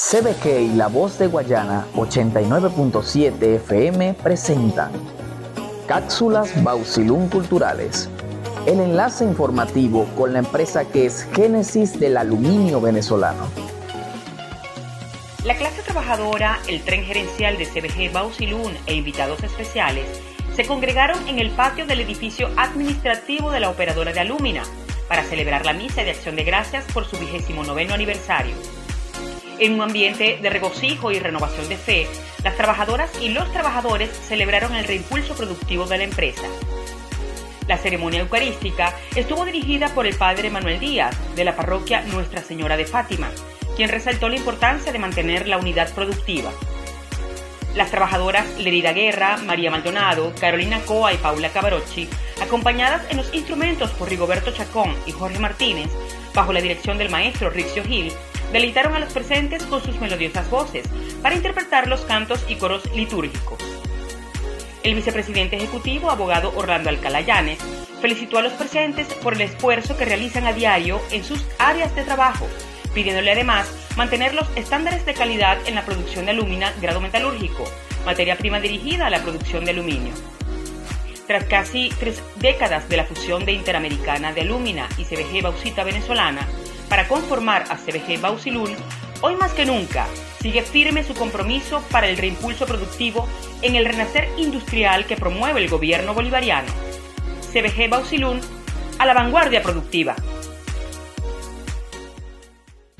CBG y La Voz de Guayana 89.7 FM presentan Cápsulas Bausilum Culturales. El enlace informativo con la empresa que es Génesis del aluminio venezolano. La clase trabajadora, el tren gerencial de CBG Bausilum e invitados especiales se congregaron en el patio del edificio administrativo de la operadora de Alumina para celebrar la misa de acción de gracias por su vigésimo noveno aniversario. En un ambiente de regocijo y renovación de fe, las trabajadoras y los trabajadores celebraron el reimpulso productivo de la empresa. La ceremonia eucarística estuvo dirigida por el padre Manuel Díaz, de la parroquia Nuestra Señora de Fátima, quien resaltó la importancia de mantener la unidad productiva. Las trabajadoras Lerida Guerra, María Maldonado, Carolina Coa y Paula Cabarocci, acompañadas en los instrumentos por Rigoberto Chacón y Jorge Martínez, bajo la dirección del maestro Rixio Gil, deleitaron a los presentes con sus melodiosas voces para interpretar los cantos y coros litúrgicos. El vicepresidente ejecutivo, abogado Orlando Alcalá Llanes, felicitó a los presentes por el esfuerzo que realizan a diario en sus áreas de trabajo, pidiéndole además mantener los estándares de calidad en la producción de alumina grado metalúrgico, materia prima dirigida a la producción de aluminio. Tras casi tres décadas de la fusión de Interamericana de Alumina y CBG Bauxita Venezolana, para conformar a CBG Bausilún, hoy más que nunca sigue firme su compromiso para el reimpulso productivo en el renacer industrial que promueve el gobierno bolivariano. CBG Bausilún a la vanguardia productiva.